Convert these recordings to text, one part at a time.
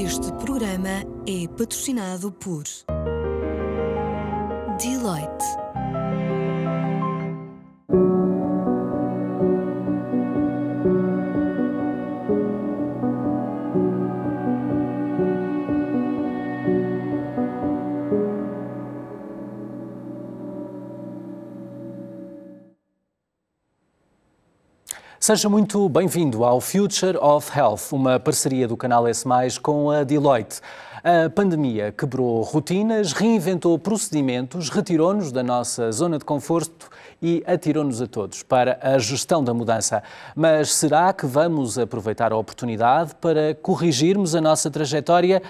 Este programa é patrocinado por Deloitte. Seja muito bem-vindo ao Future of Health, uma parceria do canal S+, com a Deloitte. A pandemia quebrou rotinas, reinventou procedimentos, retirou-nos da nossa zona de conforto e atirou-nos a todos para a gestão da mudança. Mas será que vamos aproveitar a oportunidade para corrigirmos a nossa trajetória?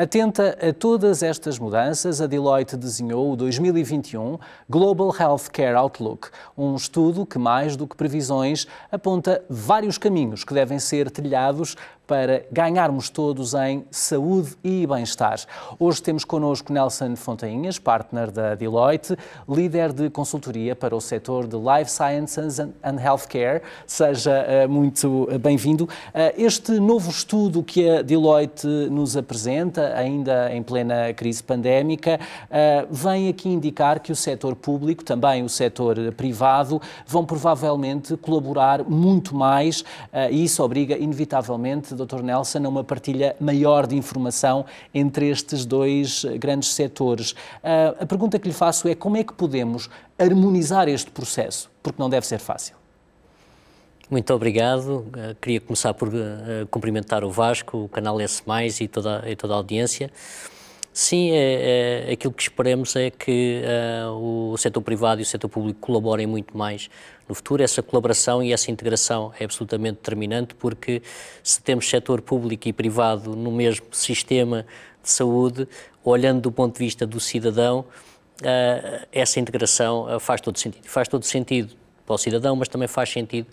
Atenta a todas estas mudanças, a Deloitte desenhou o 2021 Global Healthcare Outlook, um estudo que, mais do que previsões, aponta vários caminhos que devem ser trilhados para ganharmos todos em saúde e bem-estar. Hoje temos connosco Nelson Fontainhas, partner da Deloitte, líder de consultoria para o setor de Life Sciences and Healthcare. Seja uh, muito bem-vindo. Uh, este novo estudo que a Deloitte nos apresenta, ainda em plena crise pandémica, vem aqui indicar que o setor público, também o setor privado, vão provavelmente colaborar muito mais e isso obriga, inevitavelmente, Dr. Nelson, a uma partilha maior de informação entre estes dois grandes setores. Uh, a pergunta que lhe faço é como é que podemos harmonizar este processo? Porque não deve ser fácil. Muito obrigado. Uh, queria começar por uh, cumprimentar o Vasco, o canal S+, e toda, e toda a audiência. Sim, é, é, aquilo que esperamos é que uh, o setor privado e o setor público colaborem muito mais no futuro. Essa colaboração e essa integração é absolutamente determinante, porque se temos setor público e privado no mesmo sistema de saúde, olhando do ponto de vista do cidadão, uh, essa integração uh, faz todo sentido. Faz todo sentido para o cidadão, mas também faz sentido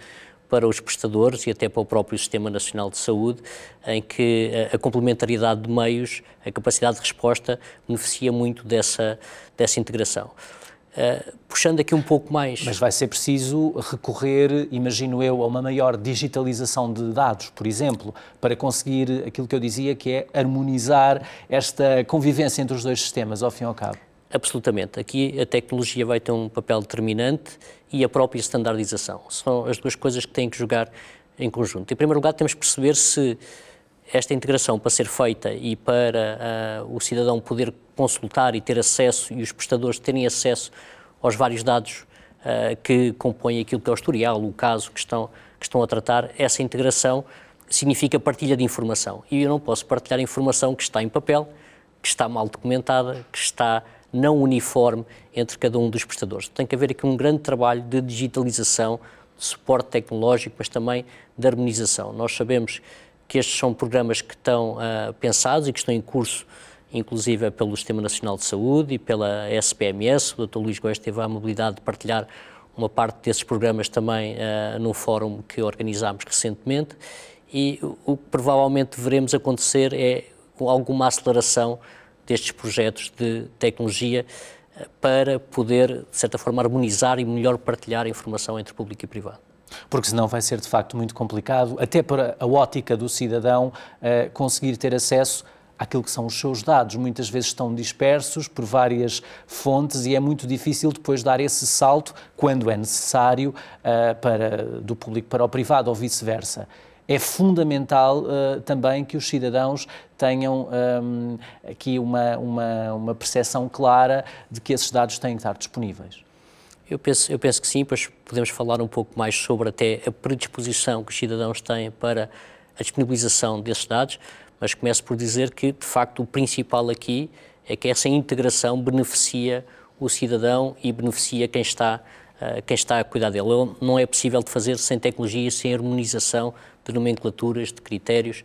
para os prestadores e até para o próprio Sistema Nacional de Saúde, em que a complementariedade de meios, a capacidade de resposta, beneficia muito dessa, dessa integração. Uh, puxando aqui um pouco mais. Mas vai ser preciso recorrer, imagino eu, a uma maior digitalização de dados, por exemplo, para conseguir aquilo que eu dizia, que é harmonizar esta convivência entre os dois sistemas, ao fim e ao cabo. Absolutamente. Aqui a tecnologia vai ter um papel determinante e a própria standardização. São as duas coisas que têm que jogar em conjunto. Em primeiro lugar, temos que perceber se esta integração para ser feita e para uh, o cidadão poder consultar e ter acesso e os prestadores terem acesso aos vários dados uh, que compõem aquilo que é o historial, o caso que estão, que estão a tratar, essa integração significa partilha de informação. E eu não posso partilhar informação que está em papel, que está mal documentada, que está não uniforme entre cada um dos prestadores. Tem que haver aqui um grande trabalho de digitalização, de suporte tecnológico, mas também de harmonização. Nós sabemos que estes são programas que estão uh, pensados e que estão em curso, inclusive pelo Sistema Nacional de Saúde e pela SPMS. O Dr. Luís Góes teve a mobilidade de partilhar uma parte desses programas também uh, num fórum que organizámos recentemente. E o que provavelmente veremos acontecer é alguma aceleração destes projetos de tecnologia eh, para poder, de certa forma, harmonizar e melhor partilhar a informação entre público e privado. Porque senão vai ser de facto muito complicado, até para a ótica do cidadão, uh, conseguir ter acesso àquilo que são os seus dados. Muitas vezes estão dispersos por várias fontes e é muito difícil depois dar esse salto, quando é necessário, uh, para, do público para o privado ou vice-versa é fundamental uh, também que os cidadãos tenham um, aqui uma, uma, uma percepção clara de que esses dados têm que estar disponíveis. Eu penso, eu penso que sim, pois podemos falar um pouco mais sobre até a predisposição que os cidadãos têm para a disponibilização desses dados, mas começo por dizer que, de facto, o principal aqui é que essa integração beneficia o cidadão e beneficia quem está, quem está a cuidar dele. Não é possível de fazer sem tecnologia, sem harmonização de nomenclaturas, de critérios,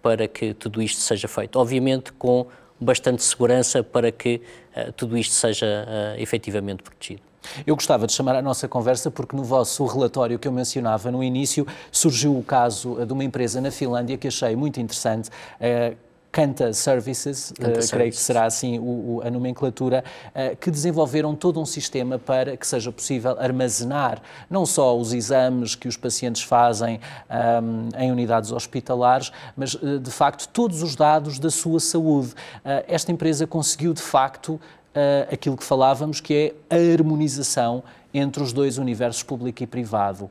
para que tudo isto seja feito. Obviamente com bastante segurança para que uh, tudo isto seja uh, efetivamente protegido. Eu gostava de chamar a nossa conversa porque no vosso relatório que eu mencionava no início surgiu o caso de uma empresa na Finlândia que achei muito interessante. Uh, Canta Services, Canta uh, creio que será assim o, o, a nomenclatura, uh, que desenvolveram todo um sistema para que seja possível armazenar não só os exames que os pacientes fazem um, em unidades hospitalares, mas uh, de facto todos os dados da sua saúde. esta empresa conseguiu de facto aquilo que falávamos, que é a harmonização entre os dois universos público e privado.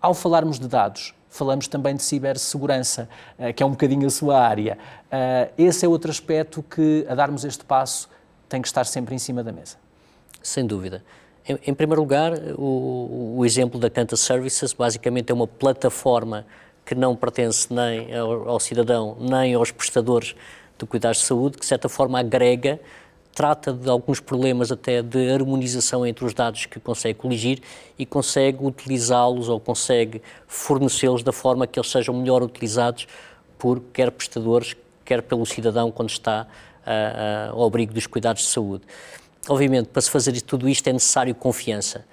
ao falarmos de dados, falamos também de cibersegurança, uh, que é um bocadinho a sua área. Uh, esse é outro aspecto que, a darmos este passo, tem que estar sempre em cima da mesa. Sem dúvida. Em, em primeiro lugar, o, o, exemplo da Canta Services basicamente é uma plataforma que não pertence nem ao, ao cidadão, nem aos prestadores de cuidados de saúde, que de certa forma agrega trata de alguns problemas até de harmonização entre os dados que consegue coligir e consegue utilizá-los ou consegue fornecê-los da forma que eles sejam melhor utilizados por quer prestadores, quer pelo cidadão quando está uh, uh, ao abrigo dos cuidados de saúde. Obviamente, para se fazer tudo isto é necessário confiança.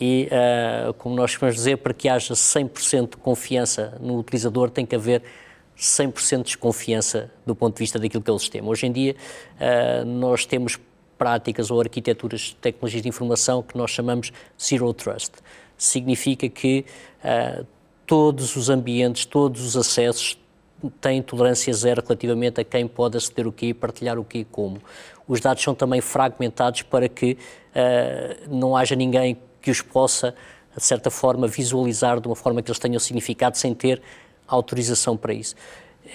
E, uh, como nós vamos dizer, para que haja 100% de confiança no utilizador, tem que haver 100% de desconfiança do ponto de vista daquilo que o sistema. Hoje em dia, uh, nós temos práticas ou arquiteturas de tecnologias de informação que nós chamamos Zero Trust. Significa que uh, todos os ambientes, todos os acessos têm tolerância zero relativamente a quem pode aceder o quê partilhar o quê e como. Os dados são também fragmentados para que uh, não haja ninguém que os possa, de certa forma, visualizar de uma forma que eles tenham significado sem ter autorização para isso.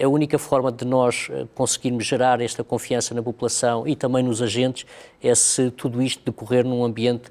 A única forma de nós eh, conseguirmos gerar esta confiança na população e também nos agentes é se tudo isto decorrer num ambiente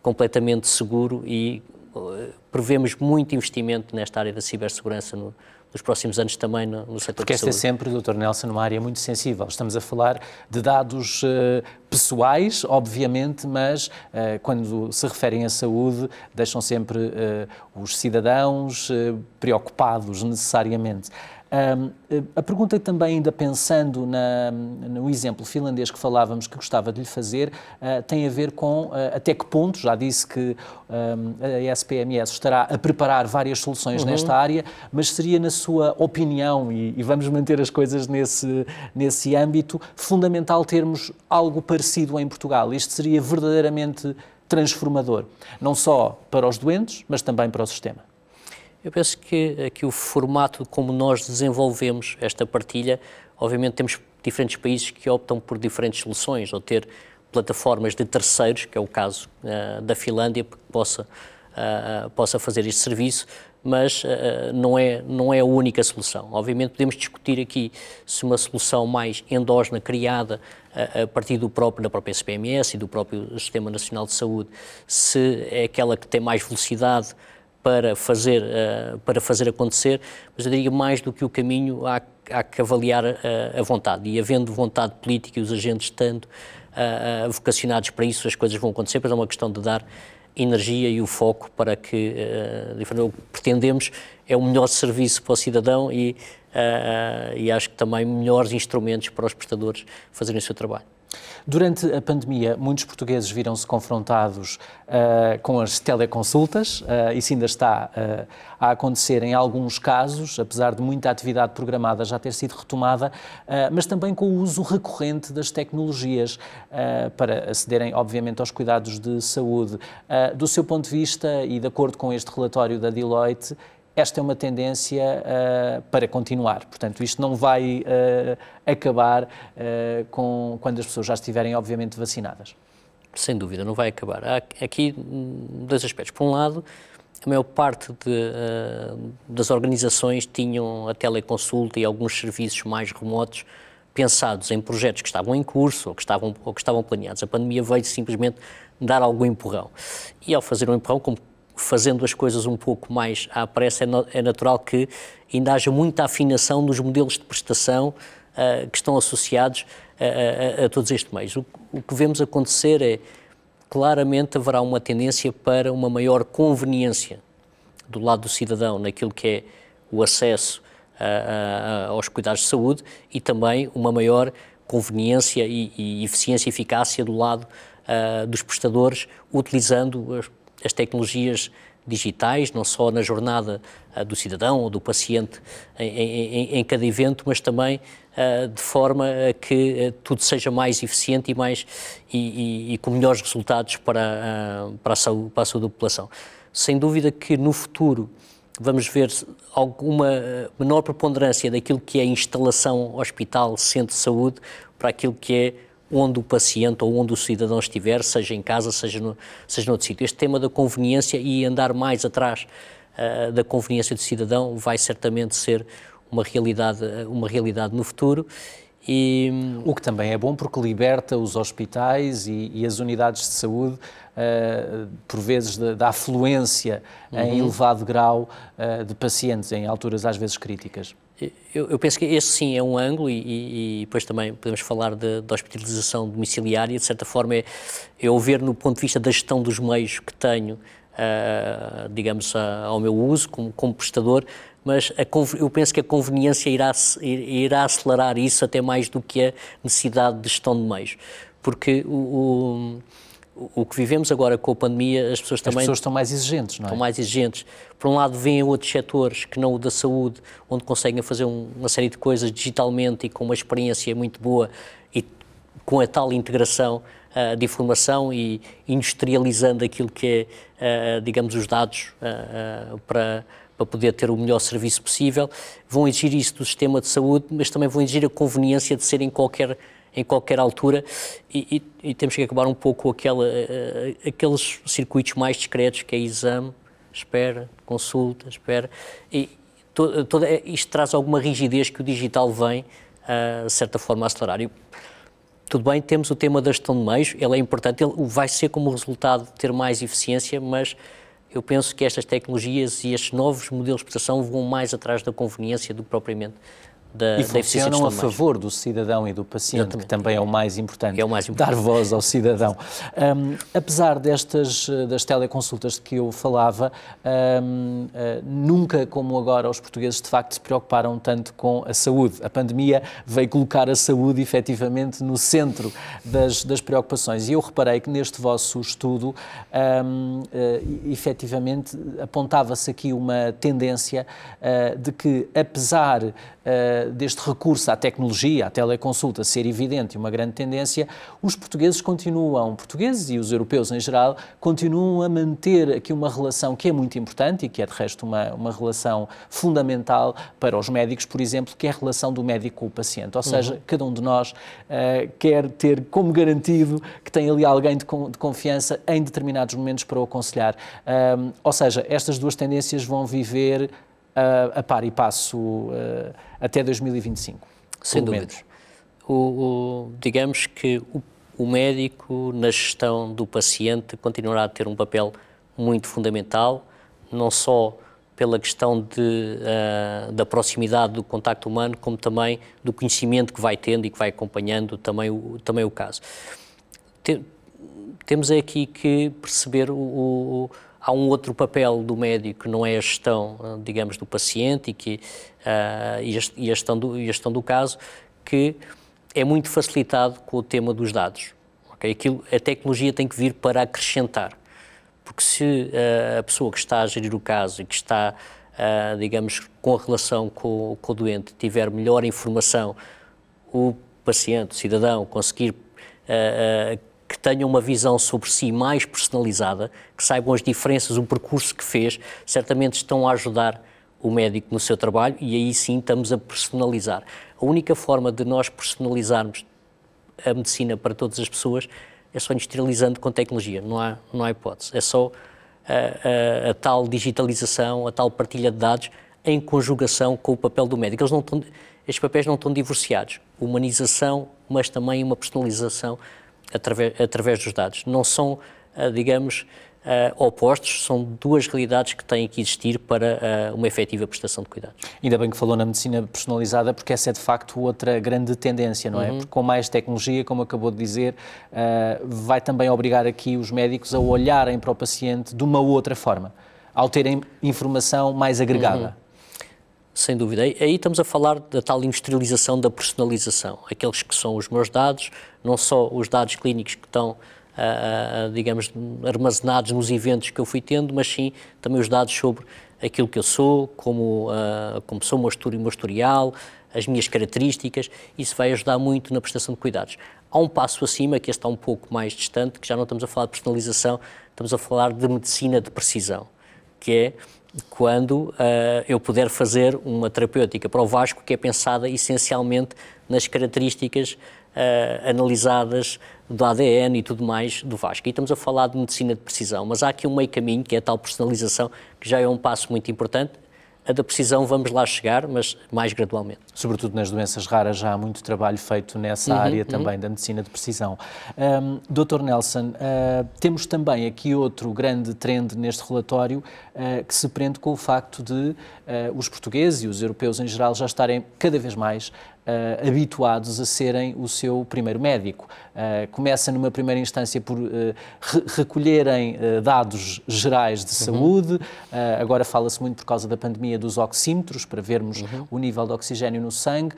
completamente seguro e uh, prevemos muito investimento nesta área da cibersegurança no, nos próximos anos também no, no setor Porque esta é sempre, Dr. Nelson, uma área muito sensível. Estamos a falar de dados uh, pessoais, obviamente, mas uh, quando se referem à saúde, deixam sempre uh, os cidadãos preocupados necessariamente. Um, a pergunta também, ainda pensando na, no exemplo finlandês que falávamos, que gostava de lhe fazer, uh, tem a ver com uh, até que ponto, já disse que um, a SPMS estará a preparar várias soluções uhum. nesta área, mas seria, na sua opinião, e, e, vamos manter as coisas nesse, nesse âmbito, fundamental termos algo parecido em Portugal. Isto seria verdadeiramente transformador, não só para os doentes, mas também para o sistema. Eu penso que aqui o formato como nós desenvolvemos esta partilha, obviamente temos diferentes países que optam por diferentes soluções, ou ter plataformas de terceiros, que é o caso uh, da Finlândia, que possa, uh, possa fazer este serviço, mas uh, não, é, não é a única solução. Obviamente podemos discutir aqui se uma solução mais endógena, criada a partir do próprio, da própria SPMS e do próprio Sistema Nacional de Saúde, se é aquela que tem mais velocidade, para fazer, uh, para fazer acontecer, mas eu diria mais do que o caminho, há, há que avaliar a, eh, a vontade. E havendo vontade política e os agentes estando uh, vocacionados para isso, as coisas vão acontecer, mas é uma questão de dar energia e o foco para que uh, o que pretendemos é o melhor serviço para o cidadão e, uh, e acho que também melhores instrumentos para os prestadores fazerem o seu trabalho. Durante a pandemia, muitos portugueses viram-se confrontados uh, com as teleconsultas. Uh, isso ainda está uh, a acontecer em alguns casos, apesar de muita atividade programada já ter sido retomada, mas também com o uso recorrente das tecnologias para acederem, obviamente, aos cuidados de saúde. do seu ponto de vista e de acordo com este relatório da Deloitte, esta é uma tendência uh, para continuar. Portanto, isto não vai uh, acabar uh, com, quando as pessoas já estiverem, obviamente, vacinadas. Sem dúvida, não vai acabar. Há aqui dois aspectos. Por um lado, a maior parte de, das organizações tinham a teleconsulta e alguns serviços mais remotos pensados em projetos que estavam em curso ou que estavam, ou que estavam planeados. A pandemia veio simplesmente dar algum empurrão. E ao fazer um empurrão, como fazendo as coisas um pouco mais à pressa, é, é natural que ainda haja muita afinação nos modelos de prestação uh, que estão associados a, a, a, todos estes meios. O, o que vemos acontecer é, claramente haverá uma tendência para uma maior conveniência do lado do cidadão naquilo que é o acesso uh, uh, aos cuidados de saúde e também uma maior conveniência e, e eficiência e eficácia do lado dos prestadores, utilizando as tecnologias digitais, não só na jornada uh, do cidadão ou do paciente em, em, em cada evento, mas também uh, de forma a que uh, tudo seja mais eficiente e, mais, e, e, e com melhores resultados para, para, a saúde, para a saúde da população. Sem dúvida que no futuro vamos ver alguma menor preponderância daquilo que é instalação hospital, centro de saúde, para aquilo que é onde o paciente ou onde o cidadão estiver, seja em casa, seja, no, seja noutro sítio. Este tema da conveniência e andar mais atrás uh, da conveniência do cidadão vai certamente ser uma realidade, uma realidade no futuro. E... O que também é bom porque liberta os hospitais e, e as unidades de saúde, uh, por vezes, da, da afluência uhum. em elevado grau uh, de pacientes em alturas às vezes críticas. Eu, eu, penso que esse sim é um ângulo e, e, e depois também podemos falar de, hospitalização domiciliária, de certa forma é eu ver no ponto de vista da gestão dos meios que tenho, uh, digamos, a, ao meu uso como, como prestador, mas a, eu penso que a conveniência irá, irá acelerar isso até mais do que a necessidade de gestão de meios, porque o, o o que vivemos agora com a pandemia, as pessoas também. As pessoas estão mais exigentes, não é? Estão mais exigentes. Por um lado, vêm outros setores que não o da saúde, onde conseguem fazer um, uma série de coisas digitalmente e com uma experiência muito boa e com a tal integração uh, de informação e industrializando aquilo que é, uh, digamos, os dados uh, para para poder ter o melhor serviço possível, vão exigir isso do sistema de saúde, mas também vão exigir a conveniência de ser em qualquer em qualquer altura e, e, e temos que acabar um pouco com aquela, uh, aqueles circuitos mais discretos que é exame, espera, consulta, espera e to, isto traz alguma rigidez que o digital vem, uh, de certa forma, a acelerar. E, tudo bem, temos o tema da gestão de meios, ele é importante, ele vai ser como resultado de ter mais eficiência, mas eu penso que estas tecnologias e estes novos modelos de prestação vão mais atrás da conveniência do que propriamente da, e funcionam a favor do cidadão e do paciente, Exatamente. que também é o mais importante, é o mais importante. dar voz ao cidadão. Um, apesar destas das teleconsultas de que eu falava, um, uh, nunca como agora os portugueses de facto se preocuparam tanto com a saúde. A pandemia veio colocar a saúde efetivamente no centro das, das preocupações e eu reparei que neste vosso estudo um, uh, efetivamente apontava-se aqui uma tendência uh, de que apesar uh, deste recurso à tecnologia, à teleconsulta ser evidente e uma grande tendência, os portugueses continuam, portugueses e os europeus em geral, continuam a manter aqui uma relação que é muito importante e que é de resto uma, uma relação fundamental para os médicos, por exemplo, que é a relação do médico com o paciente. Ou seja, uhum. cada um de nós uh, quer ter como garantido que tem ali alguém de, de confiança em determinados momentos para o aconselhar. Um, ou seja, estas duas tendências vão viver a, a par e passo uh, até 2025. Sem dúvida. O, o, digamos que o, o médico, na gestão do paciente, continuará a ter um papel muito fundamental, não só pela questão de, uh, da proximidade do contacto humano, como também do conhecimento que vai tendo e que vai acompanhando também o, também o caso. Tem, temos aqui que perceber o, o, Há um outro papel do médico que não é a gestão, ah, digamos, do paciente e, que, uh, e, a, gestão do, e a gestão do caso, que é muito facilitado com o tema dos dados. Okay? Aquilo, a tecnologia tem que vir para acrescentar. Porque se uh, a pessoa que está a gerir o caso e que está, uh, digamos, com a relação com, com, o doente tiver melhor informação, o paciente, o cidadão, conseguir uh, que tenham uma visão sobre si mais personalizada, que saibam as diferenças, o percurso que fez, certamente estão a ajudar o médico no seu trabalho e aí sim estamos a personalizar. A única forma de nós personalizarmos a medicina para todas as pessoas é só industrializando com tecnologia, não há, não há hipótese. É só a, a, a tal digitalização, a tal partilha de dados em conjugação com o papel do médico. Eles não estão, estes papéis não estão divorciados. Humanização, mas também uma personalização através, através dos dados. Não são, ah, digamos, uh, opostos, são duas realidades que têm que existir para uh, uma efetiva prestação de cuidados. Ainda bem que falou na medicina personalizada, porque essa é de facto outra grande tendência, não é? Uhum. Porque com mais tecnologia, como acabou de dizer, uh, vai também obrigar aqui os médicos a olharem para o paciente de uma outra forma, ao terem informação mais agregada. Uhum. Sem dúvida. Aí estamos a falar da tal industrialização da personalização. Aqueles que são os meus dados, não só os dados clínicos que estão uh, digamos, armazenados nos eventos que eu fui tendo, mas sim também os dados sobre aquilo que eu sou, como, uh, como sou historial, as minhas características, isso vai ajudar muito na prestação de cuidados. Há um passo acima, que está um pouco mais distante, que já não estamos a falar de personalização, estamos a falar de medicina de precisão, que é quando uh, eu puder fazer uma terapêutica para o Vasco que é pensada essencialmente nas características uh, analisadas do ADN e tudo mais do Vasco. E estamos a falar de medicina de precisão, mas há aqui um meio caminho, que é a tal personalização, que já é um passo muito importante, a da precisão vamos lá chegar, mas mais gradualmente. Sobretudo nas doenças raras já há muito trabalho feito nessa uhum, área uhum. também da medicina de precisão. Um, Dr. Nelson, uh, temos também aqui outro grande trend neste relatório uh, que se prende com o facto de uh, os portugueses e os europeus em geral já estarem cada vez mais uh, habituados a serem o seu primeiro médico. Uh, começa numa primeira instância por uh, re recolherem dados gerais de uhum. saúde, agora fala-se muito por causa da pandemia dos oxímetros, para vermos uhum. o nível de oxigênio no sangue,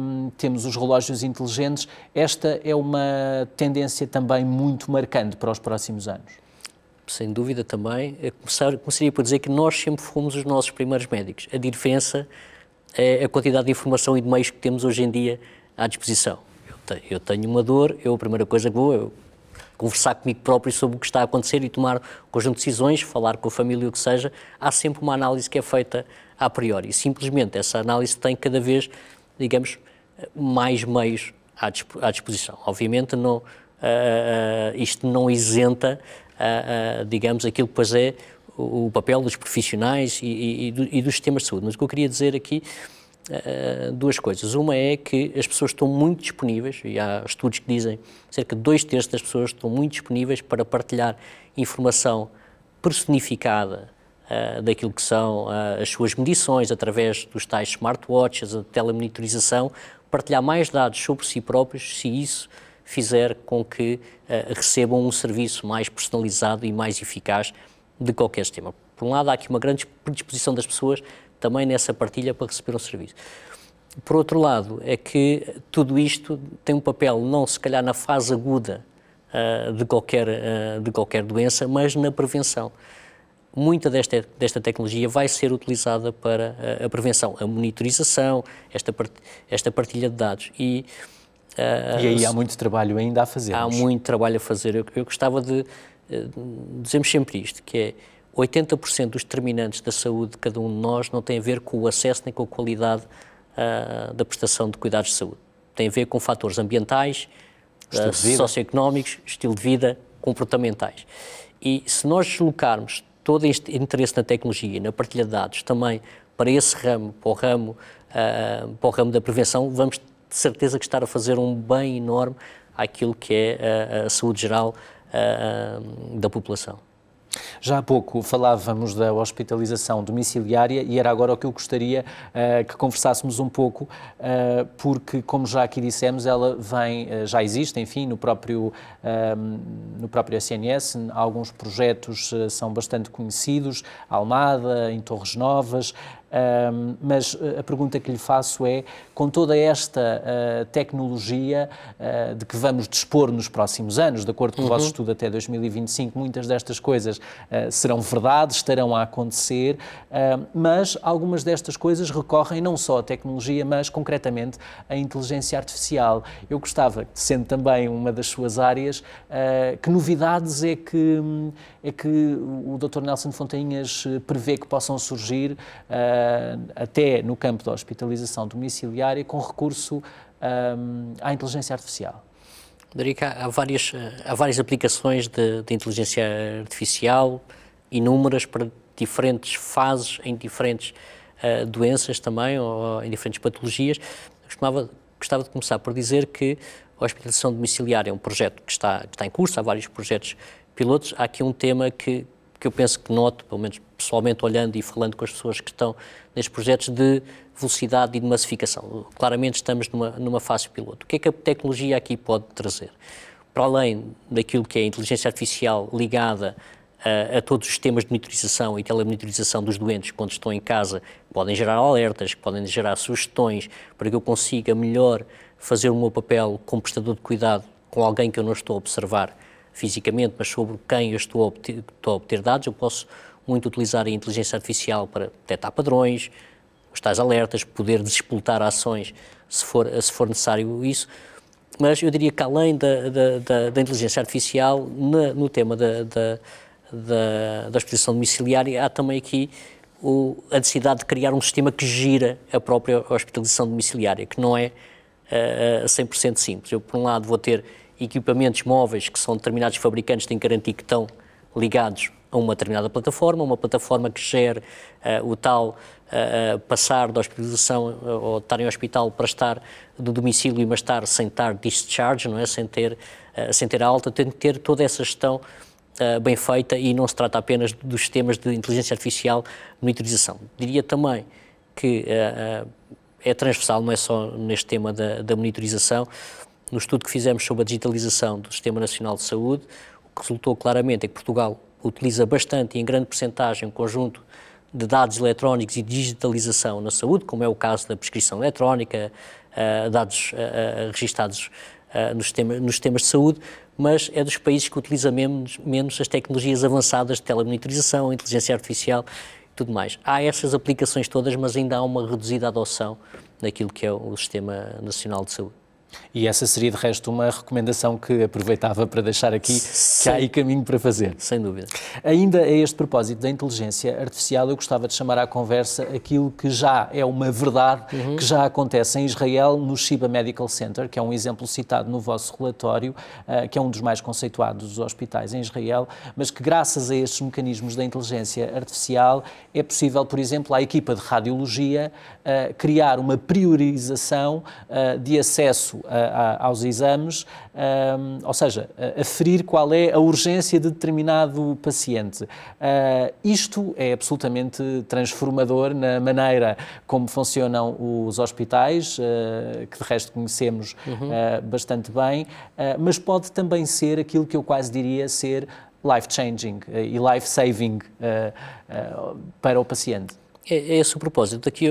um, temos os relógios inteligentes. Esta é uma tendência também muito marcante para os próximos anos sem dúvida também, começar, começaria por dizer que nós sempre fomos os nossos primeiros médicos. A diferença é a quantidade de informação e de meios que temos hoje em dia à disposição. Eu tenho, uma dor, eu a primeira coisa que vou é conversar comigo próprio sobre o que está a acontecer e tomar um conjunto de decisões, falar com a família, o que seja. Há sempre uma análise que é feita a priori. E simplesmente essa análise tem cada vez, digamos, mais meios à disposição. Obviamente, não, uh, uh, isto não isenta, uh, digamos, aquilo que depois é o papel dos profissionais e, e, e, dos sistemas de saúde. Mas o que eu queria dizer aqui, uh, duas coisas. Uma é que as pessoas estão muito disponíveis, e há estudos que dizem cerca de dois terços das pessoas estão muito disponíveis para partilhar informação personificada uh, daquilo que são uh, as suas medições, através dos tais smartwatches, a telemonitorização, partilhar mais dados sobre si próprios, se isso fizer com que recebam um serviço mais personalizado e mais eficaz de qualquer sistema. Por um lado, há aqui uma grande predisposição das pessoas também nessa partilha para receber um serviço. Por outro lado, é que tudo isto tem um papel não se calhar na fase aguda uh, de, qualquer, uh, de qualquer doença, mas na prevenção. Muita desta, desta tecnologia vai ser utilizada para a, a prevenção, a monitorização, esta, part, esta partilha de dados. E, e aí há muito trabalho ainda a fazer. Há muito trabalho a fazer. Eu, eu gostava de, dizemos sempre isto, que é 80% dos determinantes da saúde de cada um de nós não tem a ver com o acesso nem com a qualidade uh, da prestação de cuidados de saúde. Tem a ver com fatores ambientais, uh, socioeconómicos, estilo de vida, comportamentais. E se nós deslocarmos todo este interesse na tecnologia e na partilha de dados também para esse ramo, para o ramo, uh, para o ramo da prevenção, vamos de certeza que estar a fazer um bem enorme àquilo que é a, a saúde geral da população. Já há pouco falávamos da hospitalização domiciliária e era agora o que eu gostaria uh, que conversássemos um pouco, uh, porque, como já aqui dissemos, ela vem, uh, já existe, enfim, no próprio, no próprio SNS, alguns projetos são bastante conhecidos, Almada, em Torres Novas, um, mas eh, a pergunta que lhe faço é: com toda esta uh, tecnologia uh, de que vamos dispor nos próximos anos, de acordo com uhum. o vosso uhum. estudo até 2025, muitas destas coisas uh, serão verdade, estarão a acontecer, mas algumas destas coisas recorrem não só à tecnologia, mas concretamente à inteligência artificial. Eu gostava, sendo também uma das suas áreas, que novidades é que, é que o Dr. Nelson Fontainhas prevê que possam surgir? até no campo da hospitalização domiciliária, com recurso um, à inteligência artificial? Dorica, há várias, há várias aplicações de, de, inteligência artificial, inúmeras para diferentes fases, em diferentes uh, doenças também, ou em diferentes patologias. Costumava, gostava de começar por dizer que a hospitalização domiciliária é um projeto que está, que está em curso, há vários projetos pilotos. Há aqui um tema que, que eu penso que noto, pelo menos pessoalmente olhando e falando com as pessoas que estão nestes projetos de velocidade e de massificação. Claramente estamos numa, numa fase piloto. O que é que a tecnologia aqui pode trazer? Para além daquilo que é a inteligência artificial ligada a, a todos os sistemas de monitorização e telemonitorização dos doentes quando estão em casa, podem gerar alertas, podem gerar sugestões para que eu consiga melhor fazer o meu papel como prestador de cuidado com alguém que eu não estou a observar fisicamente, mas sobre quem eu estou a obter, estou a obter dados. Eu posso muito utilizar a inteligência artificial para detectar padrões, os tais alertas, poder despoltar ações se for, se for necessário isso. Mas eu diria que além da, da, da, da inteligência artificial, na, no tema da, da, da, da exposição domiciliária, há também aqui o, a necessidade de criar um sistema que gira a própria hospitalização domiciliária, que não é uh, eh, 100% simples. Eu, por um lado, vou ter equipamentos móveis que são determinados fabricantes têm que garantir que estão ligados a uma determinada plataforma, uma plataforma que gere uh, o tal uh, passar da hospitalização ou estar em hospital para estar do domicílio, mas estar sem estar discharge, não é? sem, ter, sem ter alta, tem que ter toda essa gestão bem feita e não se trata apenas dos sistemas de inteligência artificial de monitorização. Diria também que é transversal, não é só neste tema da, da monitorização, no estudo que fizemos sobre a digitalização do Sistema Nacional de Saúde, o que resultou claramente é que Portugal utiliza bastante e em grande percentagem um conjunto de dados eletrónicos e digitalização na saúde, como é o caso da prescrição eletrónica, uh, dados uh, registados uh, nos, sistemas, nos sistemas de saúde, mas é dos países que utiliza menos, menos as tecnologias avançadas de telemonitorização, inteligência artificial e tudo mais. Há essas aplicações todas, mas ainda há uma reduzida adoção daquilo que é o Sistema Nacional de Saúde. E essa seria, de resto, uma recomendação que aproveitava para deixar aqui, Sim. que há aí caminho para fazer. Sem dúvida. Ainda a este propósito da inteligência artificial, eu gostava de chamar à conversa aquilo que já é uma verdade, uhum. que já acontece em Israel, no Shiba Medical Center, que é um exemplo citado no vosso relatório, uh, que é um dos mais conceituados dos hospitais em Israel, mas que graças a estes mecanismos da inteligência artificial é possível, por exemplo, à equipa de radiologia uh, criar uma priorização uh, de acesso a, aos exames, um, ou seja, aferir qual é a urgência de determinado paciente. Uh, isto é absolutamente transformador na maneira como funcionam os hospitais, uh, que de resto conhecemos uhum. uh, bastante bem, mas pode também ser aquilo que eu quase diria ser life-changing e life-saving para o paciente. É, é esse o propósito. Daqui,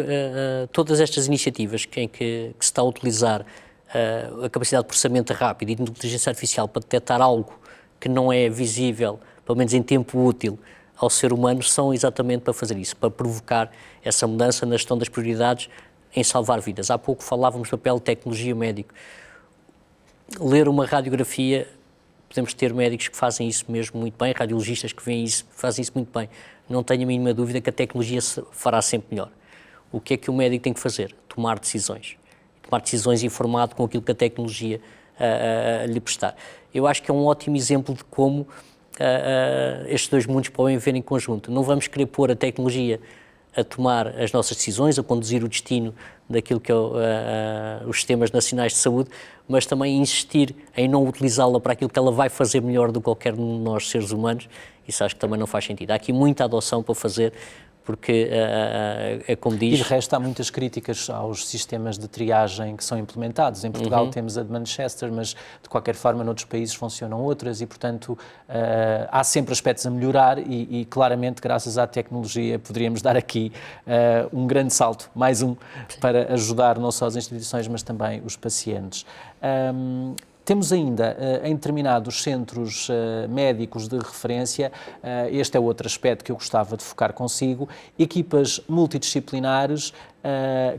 todas estas iniciativas que, em que, que se está a utilizar uh, a capacidade de processamento rápido e de inteligência artificial para detectar algo que não é visível, pelo menos em tempo útil, ao ser humano, são exatamente para fazer isso, para provocar essa mudança na gestão das prioridades em salvar vidas. Há pouco falávamos do papel de tecnologia médico. Ler uma radiografia, podemos ter médicos que fazem isso mesmo muito bem, radiologistas que veem isso, fazem isso muito bem. Não tenho a mínima dúvida que a tecnologia fará sempre melhor. O que é que o médico tem que fazer? Tomar decisões tomar decisões informado com aquilo que a tecnologia uh, uh, lhe prestar. Eu acho que é um ótimo exemplo de como estes dois mundos podem viver em conjunto. Não vamos querer pôr a tecnologia a tomar as nossas decisões, a conduzir o destino daquilo que é os sistemas nacionais de saúde, mas também insistir em não utilizá-la para aquilo que ela vai fazer melhor do que qualquer de nós seres humanos. Isso acho que também não faz sentido. Há aqui muita adoção para fazer porque é, é como diz... E de resto há muitas críticas aos sistemas de triagem que são implementados. Em Portugal uhum. temos a de Manchester, mas de qualquer forma noutros países funcionam outras e, portanto, há sempre aspectos a melhorar e, e, claramente, graças à tecnologia, poderíamos dar aqui um grande salto, mais um, para ajudar não só as instituições, mas também os pacientes. Um, temos ainda, eh, em determinados centros eh, médicos de referência, eh, este é outro aspecto que eu gostava de focar consigo, equipas multidisciplinares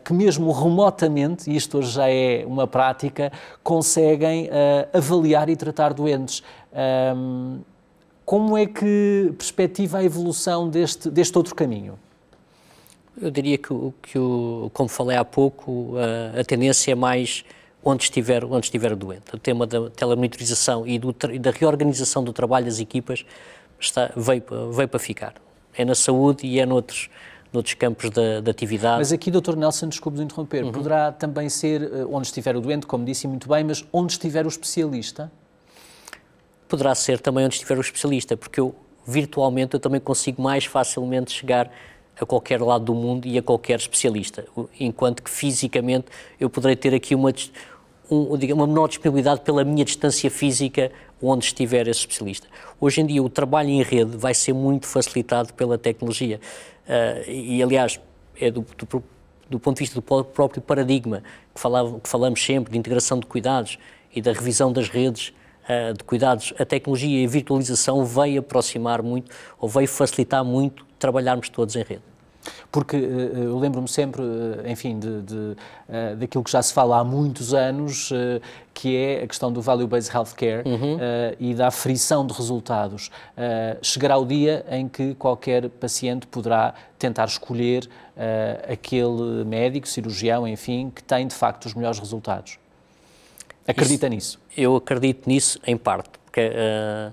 que mesmo remotamente, e isto hoje já é uma prática, conseguem avaliar e tratar doentes. Ehm, como é que perspectiva a evolução deste, deste outro caminho? Eu diria que, que como falei há pouco, a tendência é mais onde estiver, onde estiver doente. O tema da telemonitorização e, do, e da reorganização do trabalho das equipas está, veio, veio para ficar. É na saúde e é noutros, noutros campos da, da atividade. Mas aqui, Dr. Nelson, desculpe de interromper, uhum. poderá também ser eh, onde estiver o doente, como disse muito bem, mas onde estiver o especialista? Poderá ser também onde estiver o especialista, porque eu, virtualmente, eu também consigo mais facilmente chegar a qualquer lado do mundo e a qualquer especialista, enquanto que fisicamente eu poderei ter aqui uma, um, uma menor disponibilidade pela minha distância física onde estiver esse especialista. Hoje em dia o trabalho em rede vai ser muito facilitado pela tecnologia uh, e, aliás, é do, do, do, ponto de vista do próprio paradigma que, falava, que falamos sempre de integração de cuidados e da revisão das redes uh, de cuidados, a tecnologia e a virtualização veio aproximar muito, ou veio facilitar muito trabalharmos todos em rede. Porque eh, eh, eu lembro-me sempre, eh, enfim, de, de, daquilo que já se fala há muitos anos, que é a questão do value-based healthcare uhum. e da aferição de resultados. chegará o dia em que qualquer paciente poderá tentar escolher aquele médico, cirurgião, enfim, que tem de facto os melhores resultados. Acredita Isso, nisso? Eu acredito nisso em parte, porque uh,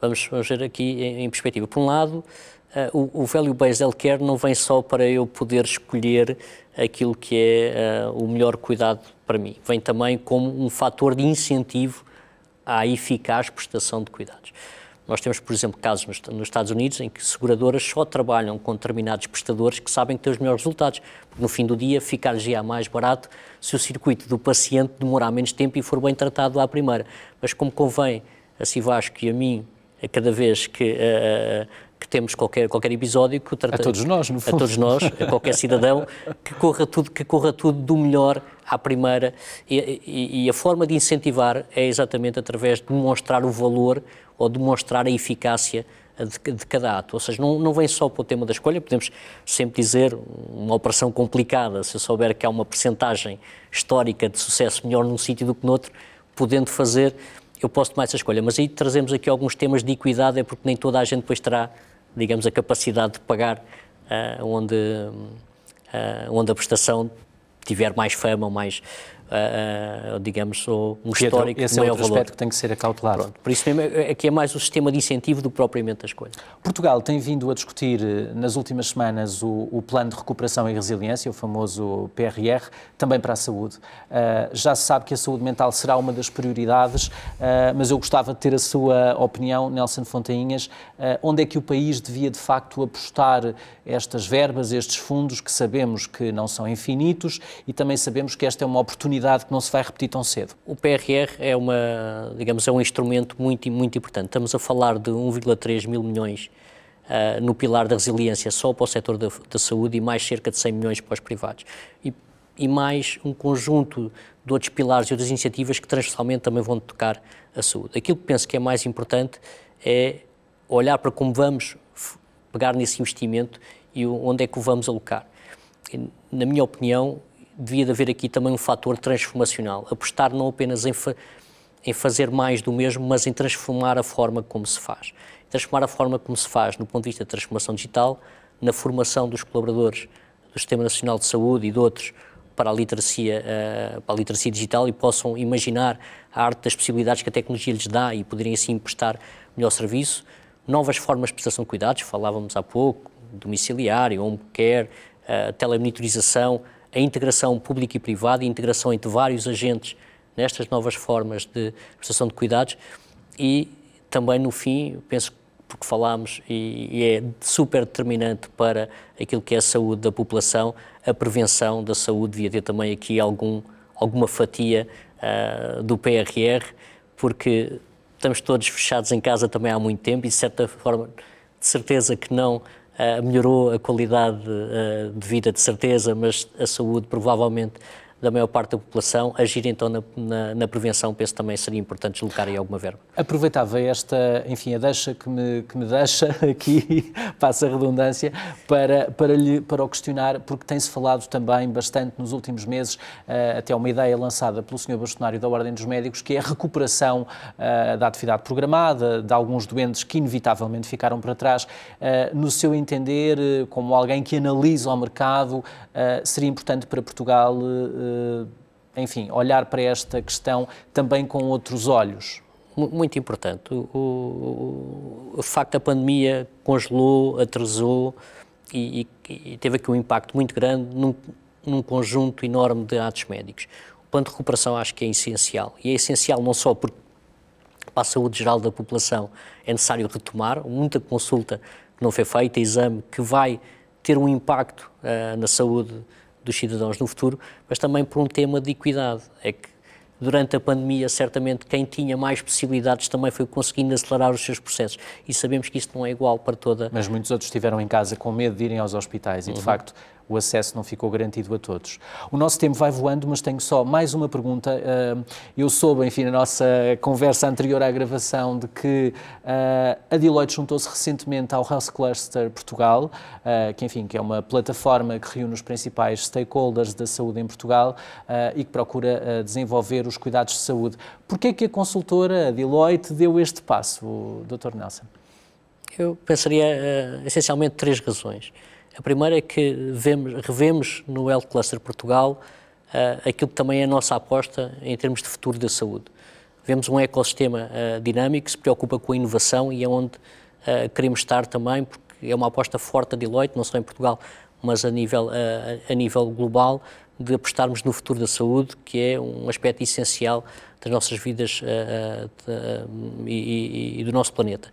vamos, vamos ver aqui em, em perspectiva. Por um lado, Uh, o, o value-based healthcare não vem só para eu poder escolher aquilo que é uh, o melhor cuidado para mim, vem também como um fator de incentivo à eficaz prestação de cuidados. Nós temos, por exemplo, casos nos, nos, Estados Unidos em que seguradoras só trabalham com determinados prestadores que sabem que têm os melhores resultados, porque no fim do dia ficar-lhe mais barato se o circuito do paciente demorar menos tempo e for bem tratado à primeira. Mas como convém a Sivasco e a mim, a cada vez que uh, que temos qualquer, qualquer episódio que o trata, a todos nós, no fundo. A todos nós, a qualquer cidadão, que corra tudo, que corra tudo do melhor à primeira e, e, e, a forma de incentivar é exatamente através de demonstrar o valor ou demonstrar a eficácia de, de, cada ato. Ou seja, não, não vem só para o tema da escolha, podemos sempre dizer uma operação complicada, se eu souber que há uma percentagem histórica de sucesso melhor num sítio do que noutro, podendo fazer, eu posso tomar essa escolha. Mas aí trazemos aqui alguns temas de equidade, é porque nem toda a gente depois terá digamos, a capacidade de pagar uh, onde, uh, onde a prestação tiver mais fama ou mais, uh, digamos, um histórico esse de maior é outro valor. aspecto que tem que ser acautelado. Pronto, por isso mesmo, é, aqui é mais o sistema de incentivo do que propriamente as coisas. Portugal tem vindo a discutir eh, nas últimas semanas o, o, Plano de Recuperação e Resiliência, o famoso PRR, também para a saúde. Uh, já se sabe que a saúde mental será uma das prioridades, uh, mas eu gostava de ter a sua opinião, Nelson Fontainhas, uh, onde é que o país devia de facto apostar estas verbas, estes fundos que sabemos que não são infinitos e também sabemos que esta é uma oportunidade que não se vai repetir tão cedo. O PRR é uma, digamos, é um instrumento muito muito importante. Estamos a falar de 1,3 mil milhões uh, no pilar da resiliência só para o setor da, da, saúde e mais cerca de 100 milhões para os privados. E, e mais um conjunto de outros pilares e outras iniciativas que transversalmente também vão tocar a saúde. Aquilo que penso que é mais importante é olhar para como vamos pegar nesse investimento e onde é que o vamos alocar. Na minha opinião, devia de haver aqui também um fator transformacional, apostar não apenas em, fa em fazer mais do mesmo, mas em transformar a forma como se faz. Transformar a forma como se faz no ponto de vista da transformação digital, na formação dos colaboradores do Sistema Nacional de Saúde e de outros para a literacia, uh, para a literacia digital e possam imaginar a arte das possibilidades que a tecnologia lhes dá e poderem assim prestar melhor serviço. Novas formas de prestação de cuidados, falávamos há pouco, domiciliário, home care, a telemonitorização, a integração pública e privada, a integração entre vários agentes nestas novas formas de prestação de cuidados. E também no fim, penso porque falámos e, é super determinante para aquilo que é a saúde da população, a prevenção da saúde devia ter também aqui algum, alguma fatia uh, do PRR, porque estamos todos fechados em casa também há muito tempo e de certa forma, de certeza que não melhorou a qualidade uh, de vida, de certeza, mas a saúde provavelmente da maior parte da população, agir então na, na, na, prevenção, penso também seria importante deslocar aí alguma verba. Aproveitava esta, enfim, a deixa que me, que me deixa aqui, passa a redundância, para, para, lhe, para o questionar, porque tem-se falado também bastante nos últimos meses, uh, até uma ideia lançada pelo Sr. Bastonário da Ordem dos Médicos, que é a recuperação uh, da atividade programada, de alguns doentes que inevitavelmente ficaram para trás. Uh, no seu entender, como alguém que analisa o mercado, seria importante para Portugal enfim, olhar para esta questão também com outros olhos? Muito importante. O, o, o facto da pandemia congelou, atrasou e, e, e, teve aqui um impacto muito grande num, num conjunto enorme de atos médicos. O plano de recuperação acho que é essencial. E é essencial não só porque para a saúde geral da população é necessário retomar, muita consulta que não foi feita, exame que vai ter um impacto uh, na saúde dos cidadãos no futuro, mas também por um tema de equidade. É que durante a pandemia, certamente, quem tinha mais possibilidades também foi conseguindo acelerar os seus processos. E sabemos que isso não é igual para toda. Mas muitos outros estiveram em casa com medo de irem aos hospitais e, de uhum. facto, o acesso não ficou garantido a todos. O nosso tempo vai voando, mas tenho só mais uma pergunta. Uh, eu soube, enfim, na nossa conversa anterior à gravação, de que a Deloitte juntou-se recentemente ao Health Cluster Portugal, que, enfim, que é uma plataforma que reúne os principais stakeholders da saúde em Portugal e que procura desenvolver os cuidados de saúde. Por que é que a consultora, a Deloitte, deu este passo, Dr. Nelson? Eu pensaria essencialmente três razões. A primeira é que vemos, revemos no Health Cluster Portugal uh, aquilo que também é a nossa aposta em termos de futuro da saúde. Vemos um ecossistema uh, dinâmico que se preocupa com a inovação e é onde queremos estar também, porque é uma aposta forte da Deloitte, não só em Portugal, mas a nível, a nível global, de apostarmos no futuro da saúde, que é um aspecto essencial das nossas vidas uh, uh, e, e, do nosso planeta.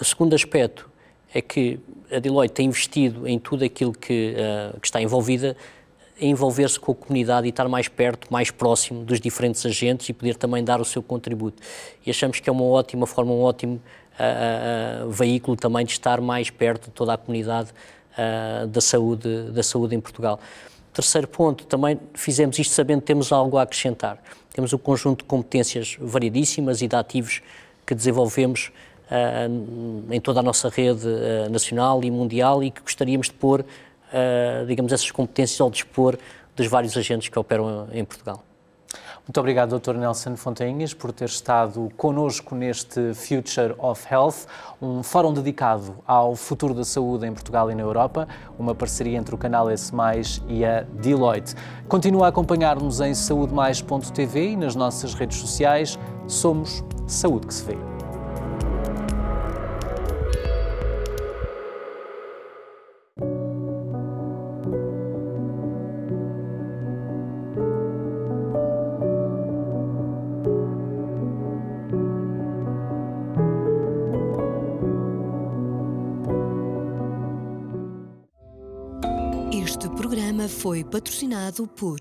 O segundo aspecto é que a Deloitte tem investido em tudo aquilo que, uh, que está envolvida, envolver-se com a comunidade e estar mais perto, mais próximo dos diferentes agentes e poder também dar o seu contributo. E achamos que é uma ótima forma, um ótimo veículo também de estar mais perto de toda a comunidade da, saúde, da saúde em Portugal. Terceiro ponto, também fizemos isto sabendo que temos algo a acrescentar. Temos um conjunto de competências variadíssimas e de ativos que desenvolvemos uh, em toda a nossa rede uh, nacional e mundial e que gostaríamos de pôr, uh, digamos, essas competências ao dispor dos vários agentes que operam em Portugal. Muito obrigado, Dr. Nelson Fontainhas, por ter estado conosco neste Future of Health, um fórum dedicado ao futuro da saúde em Portugal e na Europa, uma parceria entre o canal S+, e a Deloitte. Continua a acompanhar-nos em saudemais.tv e nas nossas redes sociais. Somos Saúde que se vê. Patrocinado por